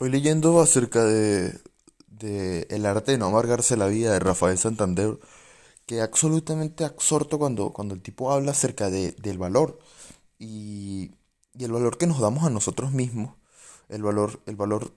Hoy leyendo acerca de, de El arte de no amargarse la vida de Rafael Santander, que absolutamente absorto cuando, cuando el tipo habla acerca de, del valor y, y el valor que nos damos a nosotros mismos, el valor, el valor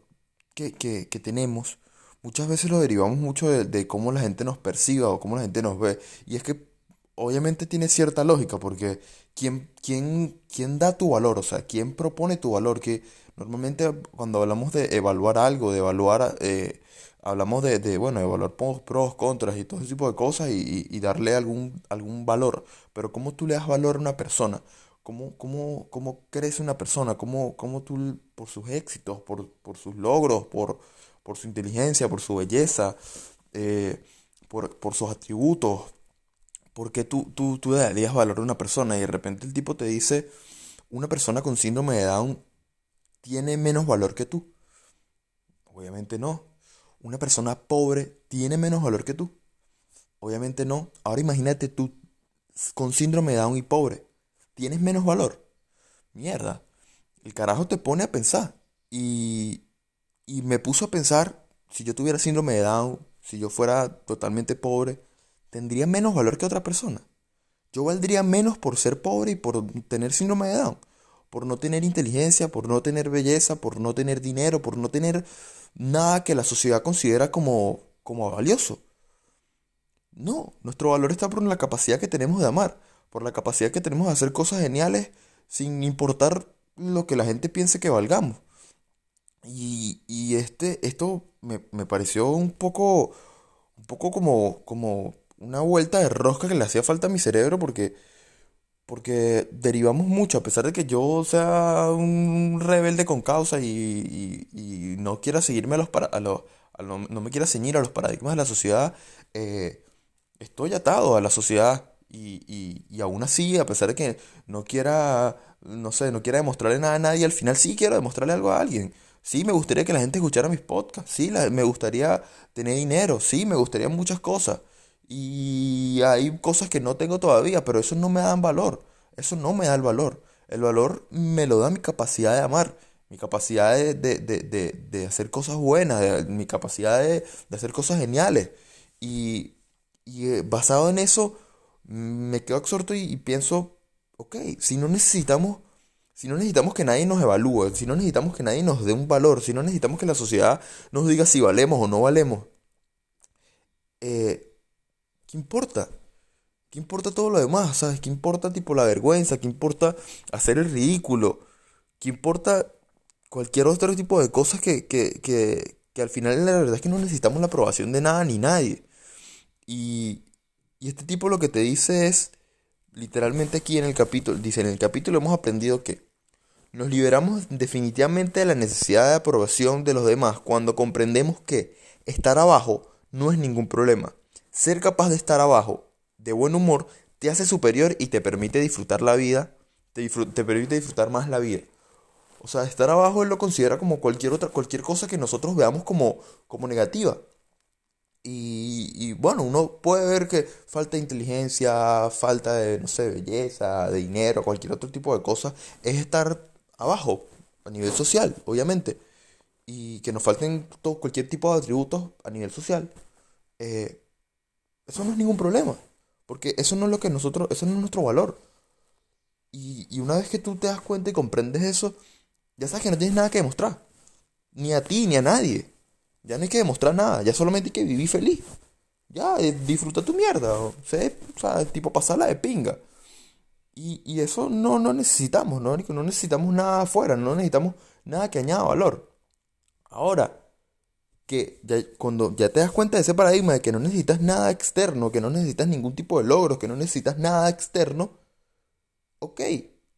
que, que, que tenemos, muchas veces lo derivamos mucho de, de cómo la gente nos perciba o cómo la gente nos ve. Y es que obviamente tiene cierta lógica, porque ¿quién, quién, quién da tu valor? O sea, ¿quién propone tu valor? Que normalmente cuando hablamos de evaluar algo, de evaluar, eh, hablamos de, bueno, evaluar pros, contras y todo ese tipo de cosas y darle algún, algún valor. Pero ¿cómo tú le das valor a una persona? ¿Cómo, cómo, cómo crece una persona? ¿Cómo, cómo tú, por sus éxitos, por, por sus logros, por, por su inteligencia, por su belleza, eh, por, por sus atributos? Porque tú, tú, tú le darías valor a una persona y de repente el tipo te dice, una persona con síndrome de Down tiene menos valor que tú. Obviamente no. Una persona pobre tiene menos valor que tú. Obviamente no. Ahora imagínate tú con síndrome de Down y pobre. ¿Tienes menos valor? Mierda. El carajo te pone a pensar. Y, y me puso a pensar, si yo tuviera síndrome de Down, si yo fuera totalmente pobre, tendría menos valor que otra persona. Yo valdría menos por ser pobre y por tener síndrome de Down, por no tener inteligencia, por no tener belleza, por no tener dinero, por no tener nada que la sociedad considera como, como valioso. No, nuestro valor está por la capacidad que tenemos de amar, por la capacidad que tenemos de hacer cosas geniales sin importar lo que la gente piense que valgamos. Y, y este, esto me, me pareció un poco, un poco como, como una vuelta de rosca que le hacía falta a mi cerebro porque porque derivamos mucho, a pesar de que yo sea un rebelde con causa y, y- no quiera seguirme a los, para- a los- a no me quiera ceñir a los paradigmas de la sociedad, eh, estoy atado a la sociedad y, y, aún así, a pesar de que no quiera, no sé, no quiera demostrarle nada a nadie, al final sí quiero demostrarle algo a alguien. Sí, me gustaría que la gente escuchara mis podcasts, sí, me gustaría tener dinero, sí, me gustaría muchas cosas. Y hay cosas que no tengo todavía, pero eso no me dan valor. Eso no me da el valor. El valor me lo da mi capacidad de amar, mi capacidad de, de, de, de- hacer cosas buenas, mi capacidad de, hacer cosas geniales. Y, y eh, basado en eso, me quedo absorto y, y pienso, ok, si no necesitamos, si no necesitamos que nadie nos evalúe, si no necesitamos que nadie nos dé un valor, si no necesitamos que la sociedad nos diga si valemos o no valemos, eh, ¿qué importa? ¿Qué importa todo lo demás? ¿Sabes? ¿Qué importa tipo la vergüenza? ¿Qué importa hacer el ridículo? ¿Qué importa cualquier otro tipo de cosas que, que, que, que al final la verdad es que no necesitamos la aprobación de nada ni nadie? Y, y este tipo lo que te dice es, literalmente aquí en el capítulo, dice, en el capítulo hemos aprendido que nos liberamos definitivamente de la necesidad de aprobación de los demás cuando comprendemos que estar abajo no es ningún problema. Ser capaz de estar abajo, de buen humor, te hace superior y te permite disfrutar la vida, te, te permite disfrutar más la vida. O sea, estar abajo él lo considera como cualquier otra, cualquier cosa que nosotros veamos como, como negativa. Y, y bueno, uno puede ver que falta de inteligencia, falta de, no sé, belleza, de dinero, cualquier otro tipo de cosa, es estar abajo a nivel social, obviamente. Y que nos falten todo, cualquier tipo de atributos a nivel social. eh, eso no es ningún problema. Porque eso no es lo que nosotros, eso no es nuestro valor. Y, y una vez que tú te das cuenta y comprendes eso, ya sabes que no tienes nada que demostrar. Ni a ti, ni a nadie. Ya no hay que demostrar nada. Ya solamente hay que vivir feliz. Ya, eh, disfruta tu mierda. O sea, o sea, tipo pasarla de pinga. Y, y eso no, no necesitamos, ¿no? No necesitamos nada afuera, no necesitamos nada que añada valor. Ahora, que ya, cuando ya te das cuenta de ese paradigma de que no necesitas nada externo, que no necesitas ningún tipo de logros, que no necesitas nada externo, ok,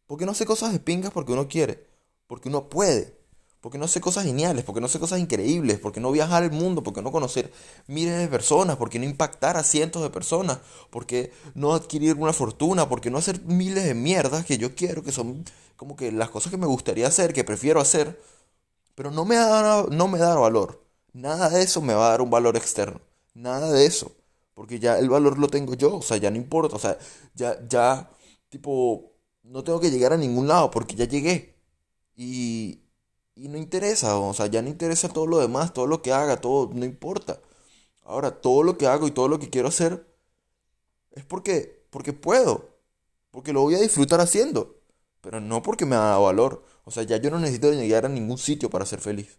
porque no hace cosas de pingas porque uno quiere, porque uno puede, porque no hace cosas geniales, porque no hace cosas increíbles, porque no viajar al mundo, porque no conocer miles de personas, porque no impactar a cientos de personas, porque no adquirir una fortuna, porque no hacer miles de mierdas que yo quiero, que son como que las cosas que me gustaría hacer, que prefiero hacer, pero no me da, no me da valor. Nada de eso me va a dar un valor externo. Nada de eso. Porque ya el valor lo tengo yo. O sea, ya no importa. O sea, ya, ya, tipo, no tengo que llegar a ningún lado porque ya llegué. Y, y no interesa, o sea, ya no interesa todo lo demás, todo lo que haga, todo, no importa. Ahora, todo lo que hago y todo lo que quiero hacer es porque, porque puedo, porque lo voy a disfrutar haciendo, pero no porque me da valor. O sea, ya yo no necesito llegar a ningún sitio para ser feliz.